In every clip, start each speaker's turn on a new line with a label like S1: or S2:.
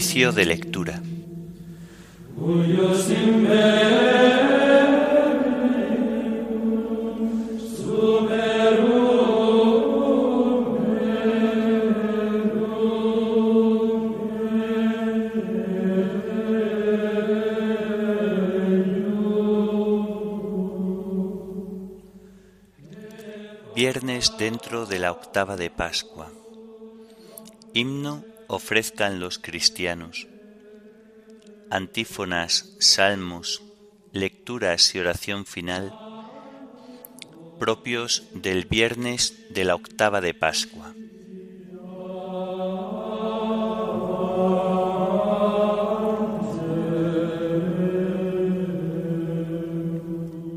S1: Oficio de lectura. Viernes dentro de la octava de Pascua. Himno ofrezcan los cristianos. Antífonas, salmos, lecturas y oración final propios del viernes de la octava de Pascua.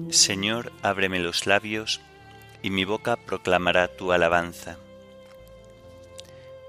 S1: Señor, ábreme los labios, y mi boca proclamará tu alabanza.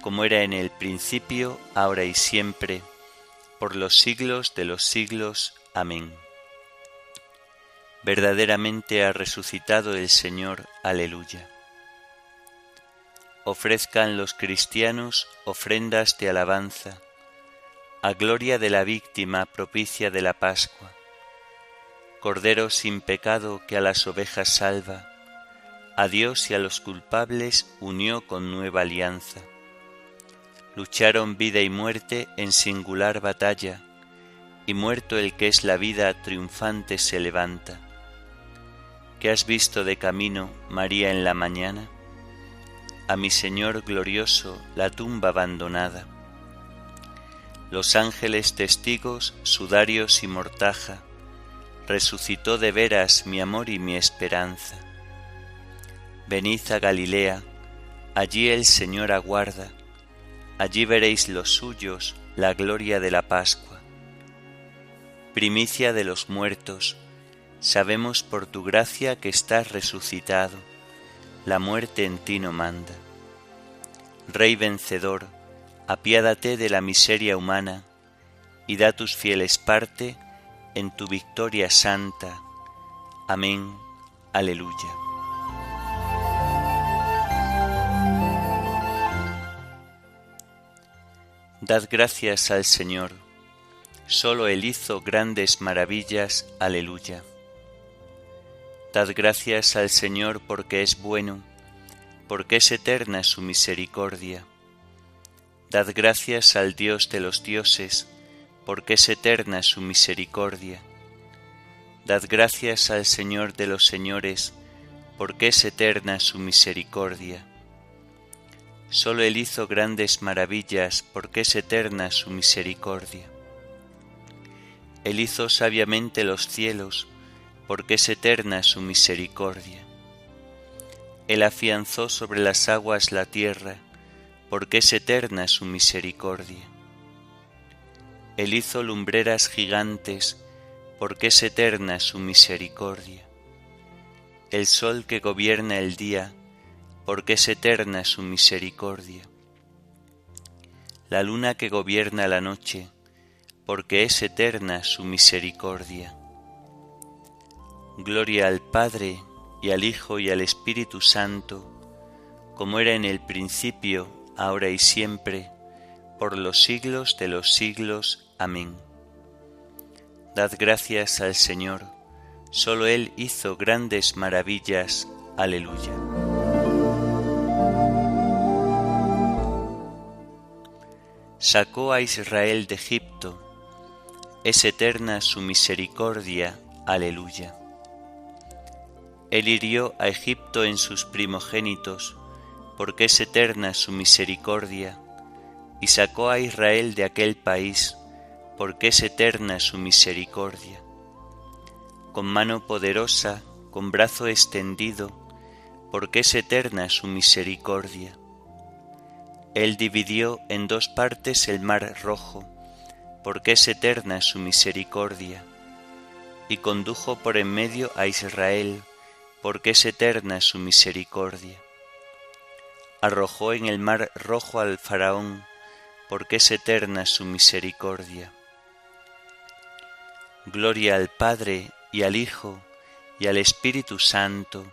S1: como era en el principio, ahora y siempre, por los siglos de los siglos. Amén. Verdaderamente ha resucitado el Señor. Aleluya. Ofrezcan los cristianos ofrendas de alabanza, a gloria de la víctima propicia de la Pascua. Cordero sin pecado que a las ovejas salva, a Dios y a los culpables unió con nueva alianza. Lucharon vida y muerte en singular batalla, y muerto el que es la vida triunfante se levanta. ¿Qué has visto de camino, María, en la mañana? A mi Señor glorioso la tumba abandonada. Los ángeles testigos, sudarios y mortaja, resucitó de veras mi amor y mi esperanza Venid a Galilea, allí el Señor aguarda, allí veréis los suyos, la gloria de la Pascua. Primicia de los muertos, sabemos por tu gracia que estás resucitado, la muerte en ti no manda. Rey vencedor, apiádate de la miseria humana y da tus fieles parte en tu victoria santa. Amén. Aleluya. Dad gracias al Señor, solo Él hizo grandes maravillas, aleluya. Dad gracias al Señor porque es bueno, porque es eterna su misericordia. Dad gracias al Dios de los dioses, porque es eterna su misericordia. Dad gracias al Señor de los señores, porque es eterna su misericordia. Solo Él hizo grandes maravillas porque es eterna su misericordia. Él hizo sabiamente los cielos, porque es eterna su misericordia. Él afianzó sobre las aguas la tierra, porque es eterna su misericordia. Él hizo lumbreras gigantes, porque es eterna su misericordia. El sol que gobierna el día, porque es eterna su misericordia. La luna que gobierna la noche, porque es eterna su misericordia. Gloria al Padre, y al Hijo, y al Espíritu Santo, como era en el principio, ahora y siempre, por los siglos de los siglos. Amén. Dad gracias al Señor, solo Él hizo grandes maravillas. Aleluya. Sacó a Israel de Egipto, es eterna su misericordia. Aleluya. Él hirió a Egipto en sus primogénitos, porque es eterna su misericordia, y sacó a Israel de aquel país, porque es eterna su misericordia. Con mano poderosa, con brazo extendido, porque es eterna su misericordia. Él dividió en dos partes el mar rojo, porque es eterna su misericordia, y condujo por en medio a Israel, porque es eterna su misericordia. Arrojó en el mar rojo al faraón, porque es eterna su misericordia. Gloria al Padre y al Hijo y al Espíritu Santo,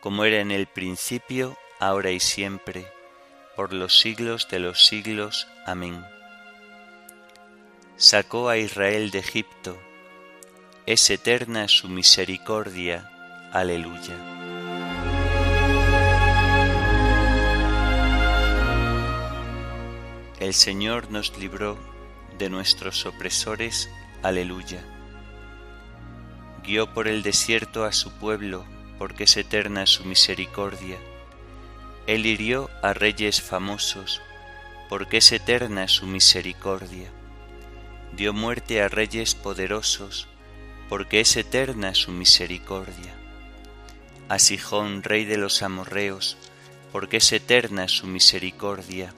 S1: como era en el principio, ahora y siempre, por los siglos de los siglos. Amén sacó a Israel de Egipto, es eterna su misericordia. Aleluya. El Señor nos libró de nuestros opresores. Aleluya. Guió por el desierto a su pueblo, porque es eterna su misericordia. Él hirió a reyes famosos, porque es eterna su misericordia dio muerte a reyes poderosos, porque es eterna su misericordia. A Sijón, rey de los amorreos, porque es eterna su misericordia.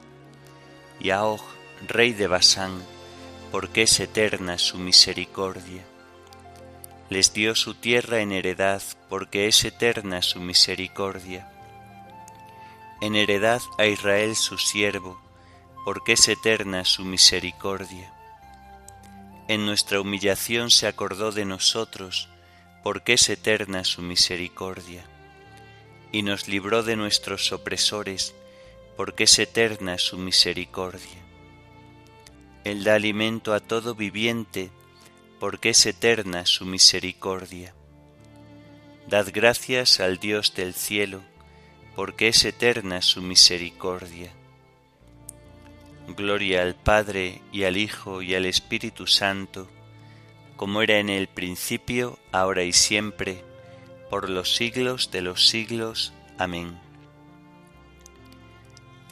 S1: Y a Og, rey de Basán, porque es eterna su misericordia. Les dio su tierra en heredad, porque es eterna su misericordia. En heredad a Israel su siervo, porque es eterna su misericordia en nuestra humillación se acordó de nosotros, porque es eterna su misericordia, y nos libró de nuestros opresores, porque es eterna su misericordia. Él da alimento a todo viviente, porque es eterna su misericordia. Dad gracias al Dios del cielo, porque es eterna su misericordia Gloria al Padre y al Hijo y al Espíritu Santo, como era en el principio, ahora y siempre, por los siglos de los siglos. Amén.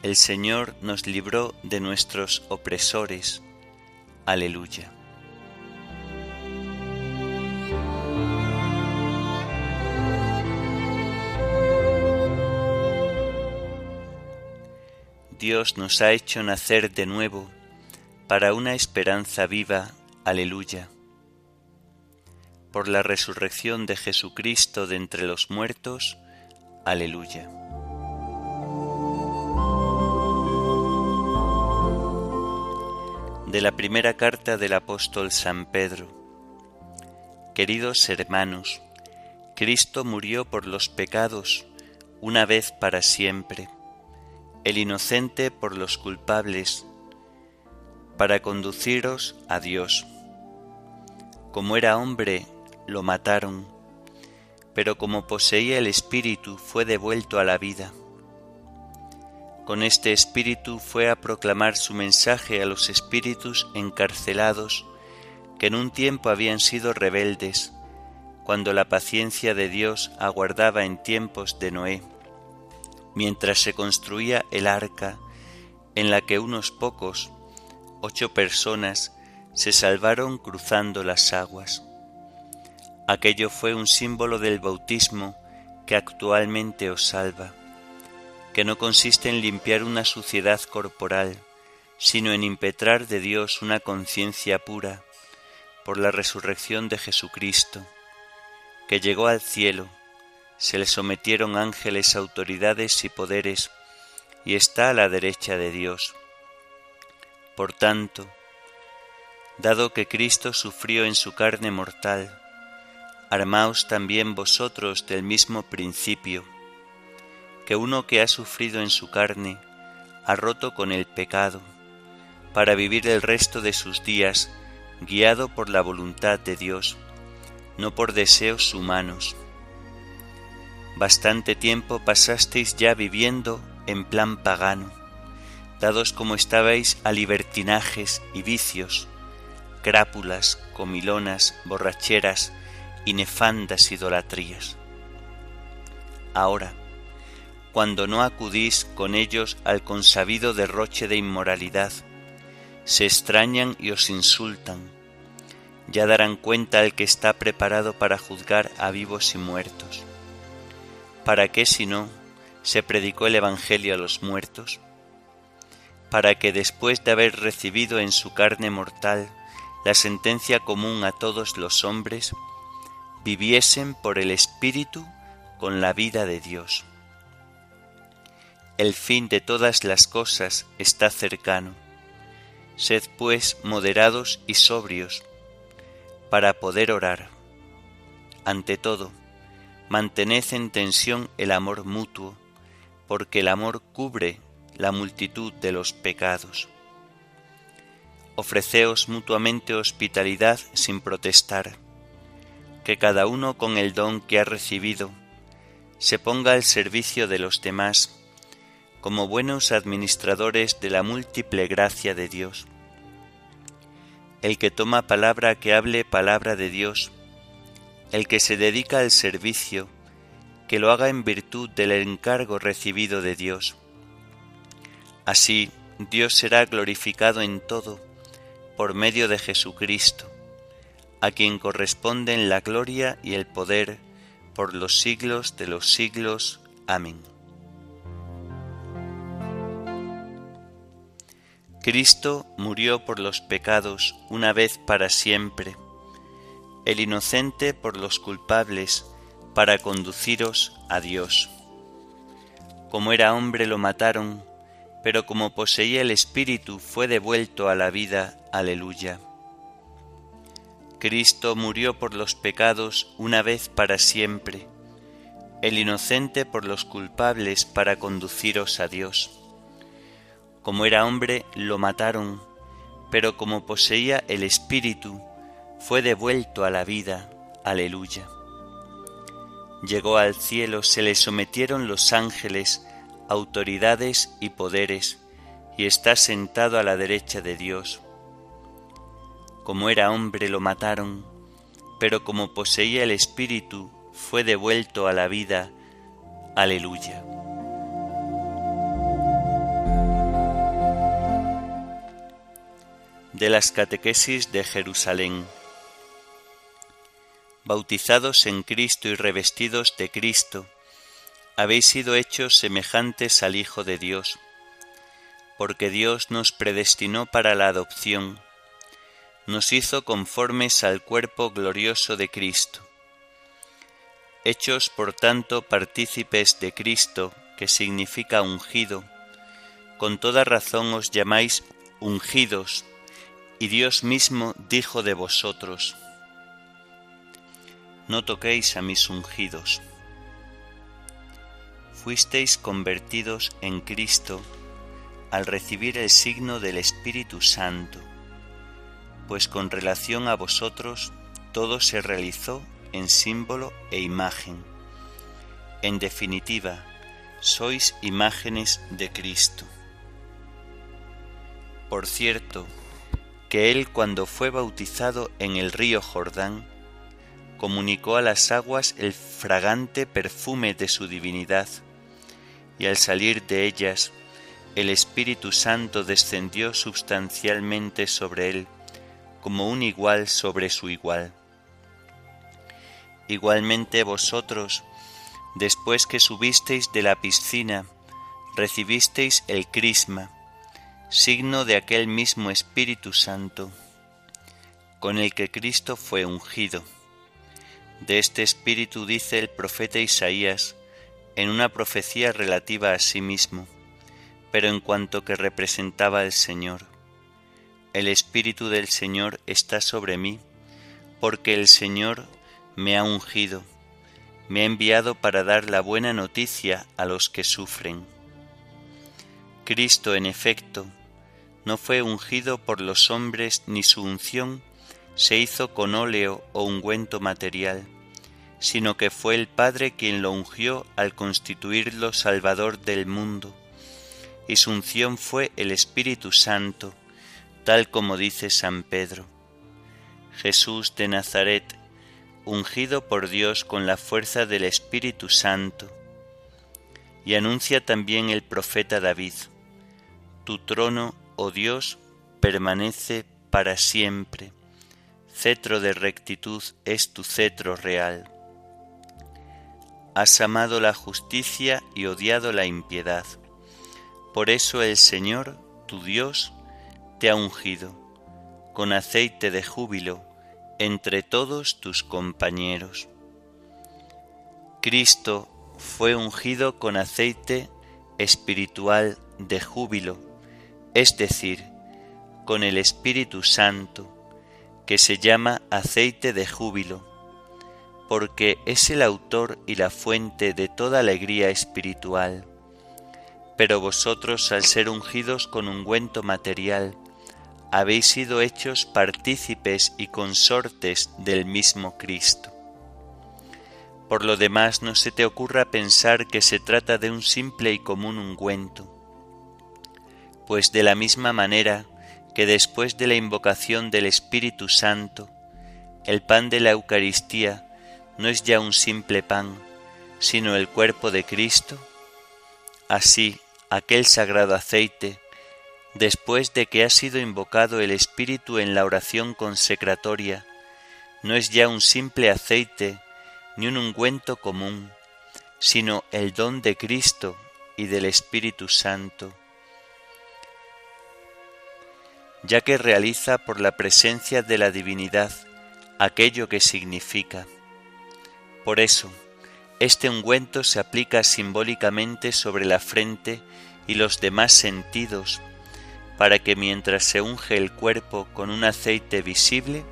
S1: El Señor nos libró de nuestros opresores. Aleluya. Dios nos ha hecho nacer de nuevo para una esperanza viva. Aleluya. Por la resurrección de Jesucristo de entre los muertos. Aleluya. De la primera carta del apóstol San Pedro. Queridos hermanos, Cristo murió por los pecados una vez para siempre el inocente por los culpables, para conduciros a Dios. Como era hombre, lo mataron, pero como poseía el Espíritu fue devuelto a la vida. Con este Espíritu fue a proclamar su mensaje a los espíritus encarcelados que en un tiempo habían sido rebeldes, cuando la paciencia de Dios aguardaba en tiempos de Noé mientras se construía el arca en la que unos pocos, ocho personas, se salvaron cruzando las aguas. Aquello fue un símbolo del bautismo que actualmente os salva, que no consiste en limpiar una suciedad corporal, sino en impetrar de Dios una conciencia pura por la resurrección de Jesucristo, que llegó al cielo, se le sometieron ángeles, autoridades y poderes, y está a la derecha de Dios. Por tanto, dado que Cristo sufrió en su carne mortal, armaos también vosotros del mismo principio, que uno que ha sufrido en su carne ha roto con el pecado, para vivir el resto de sus días guiado por la voluntad de Dios, no por deseos humanos. Bastante tiempo pasasteis ya viviendo en plan pagano, dados como estabais a libertinajes y vicios, crápulas, comilonas, borracheras y nefandas idolatrías. Ahora, cuando no acudís con ellos al consabido derroche de inmoralidad, se extrañan y os insultan. Ya darán cuenta al que está preparado para juzgar a vivos y muertos. ¿Para qué si no se predicó el Evangelio a los muertos? Para que después de haber recibido en su carne mortal la sentencia común a todos los hombres, viviesen por el Espíritu con la vida de Dios. El fin de todas las cosas está cercano Sed pues moderados y sobrios para poder orar. Ante todo, mantened en tensión el amor mutuo, porque el amor cubre la multitud de los pecados. Ofreceos mutuamente hospitalidad sin protestar, que cada uno con el don que ha recibido se ponga al servicio de los demás como buenos administradores de la múltiple gracia de Dios. El que toma palabra que hable palabra de Dios, el que se dedica al servicio, que lo haga en virtud del encargo recibido de Dios. Así Dios será glorificado en todo por medio de Jesucristo, a quien corresponden la gloria y el poder por los siglos de los siglos. Amén. Cristo murió por los pecados una vez para siempre, el inocente por los culpables, para conduciros a Dios. Como era hombre lo mataron, pero como poseía el Espíritu fue devuelto a la vida. Aleluya. Cristo murió por los pecados una vez para siempre, el inocente por los culpables para conduciros a Dios como era hombre, lo mataron, pero como poseía el Espíritu, fue devuelto a la vida. Aleluya. Llegó al cielo, se le sometieron los ángeles, autoridades y poderes, y está sentado a la derecha de Dios. Como era hombre, lo mataron, pero como poseía el Espíritu, fue devuelto a la vida. Aleluya. de las catequesis de Jerusalén. Bautizados en Cristo y revestidos de Cristo, habéis sido hechos semejantes al Hijo de Dios, porque Dios nos predestinó para la adopción, nos hizo conformes al cuerpo glorioso de Cristo. Hechos por tanto partícipes de Cristo, que significa ungido, con toda razón os llamáis ungidos y Dios mismo dijo de vosotros, No toquéis a mis ungidos. Fuisteis convertidos en Cristo al recibir el signo del Espíritu Santo, pues con relación a vosotros todo se realizó en símbolo e imagen. En definitiva, sois imágenes de Cristo. Por cierto, que él cuando fue bautizado en el río Jordán, comunicó a las aguas el fragante perfume de su divinidad, y al salir de ellas, el Espíritu Santo descendió sustancialmente sobre él como un igual sobre su igual. Igualmente vosotros, después que subisteis de la piscina, recibisteis el crisma, signo de aquel mismo Espíritu Santo, con el que Cristo fue ungido. De este Espíritu dice el profeta Isaías en una profecía relativa a sí mismo, pero en cuanto que representaba al Señor. El Espíritu del Señor está sobre mí, porque el Señor me ha ungido, me ha enviado para dar la buena noticia a los que sufren. Cristo, en efecto, no fue ungido por los hombres ni su unción se hizo con óleo o ungüento material, sino que fue el Padre quien lo ungió al constituirlo Salvador del mundo, y su unción fue el Espíritu Santo, tal como dice San Pedro. Jesús de Nazaret, ungido por Dios con la fuerza del Espíritu Santo. Y anuncia también el profeta David, Tu trono, oh Dios, permanece para siempre. Cetro de rectitud es tu cetro real. Has amado la justicia y odiado la impiedad. Por eso el Señor, tu Dios, te ha ungido con aceite de júbilo entre todos tus compañeros. Cristo fue ungido con aceite espiritual de júbilo, es decir, con el Espíritu Santo, que se llama aceite de júbilo, porque es el autor y la fuente de toda alegría espiritual. Pero vosotros, al ser ungidos con ungüento material, habéis sido hechos partícipes y consortes del mismo Cristo. Por lo demás, no se te ocurra pensar que se trata de un simple y común ungüento, pues de la misma manera que después de la invocación del Espíritu Santo, el pan de la Eucaristía no es ya un simple pan, sino el cuerpo de Cristo, así aquel sagrado aceite después de que ha sido invocado el Espíritu en la oración consecratoria, no es ya un simple aceite ni un ungüento común, sino el don de Cristo y del Espíritu Santo, ya que realiza por la presencia de la divinidad aquello que significa. Por eso, este ungüento se aplica simbólicamente sobre la frente y los demás sentidos para que mientras se unge el cuerpo con un aceite visible,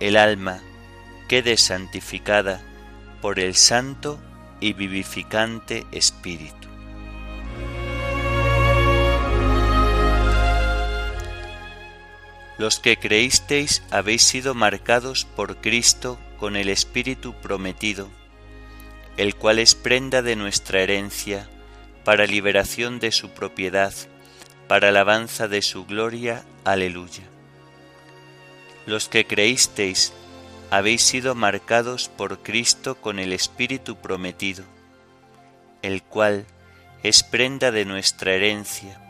S1: el alma quede santificada por el santo y vivificante Espíritu. Los que creísteis habéis sido marcados por Cristo con el Espíritu prometido, el cual es prenda de nuestra herencia para liberación de su propiedad para alabanza de su gloria. Aleluya. Los que creísteis habéis sido marcados por Cristo con el Espíritu prometido, el cual es prenda de nuestra herencia,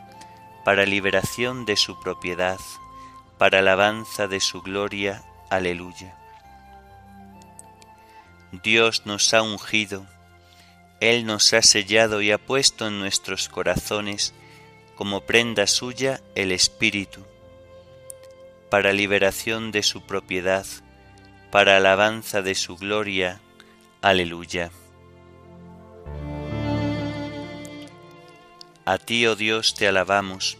S1: para liberación de su propiedad, para alabanza de su gloria. Aleluya. Dios nos ha ungido, Él nos ha sellado y ha puesto en nuestros corazones como prenda suya el Espíritu, para liberación de su propiedad, para alabanza de su gloria. Aleluya. A ti, oh Dios, te alabamos,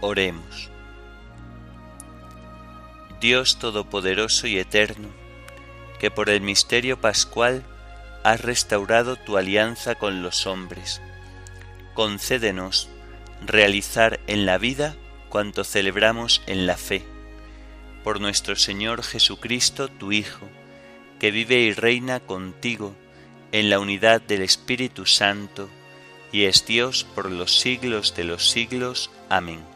S1: Oremos. Dios Todopoderoso y Eterno, que por el misterio pascual has restaurado tu alianza con los hombres, concédenos realizar en la vida cuanto celebramos en la fe. Por nuestro Señor Jesucristo, tu Hijo, que vive y reina contigo en la unidad del Espíritu Santo, y es Dios por los siglos de los siglos. Amén.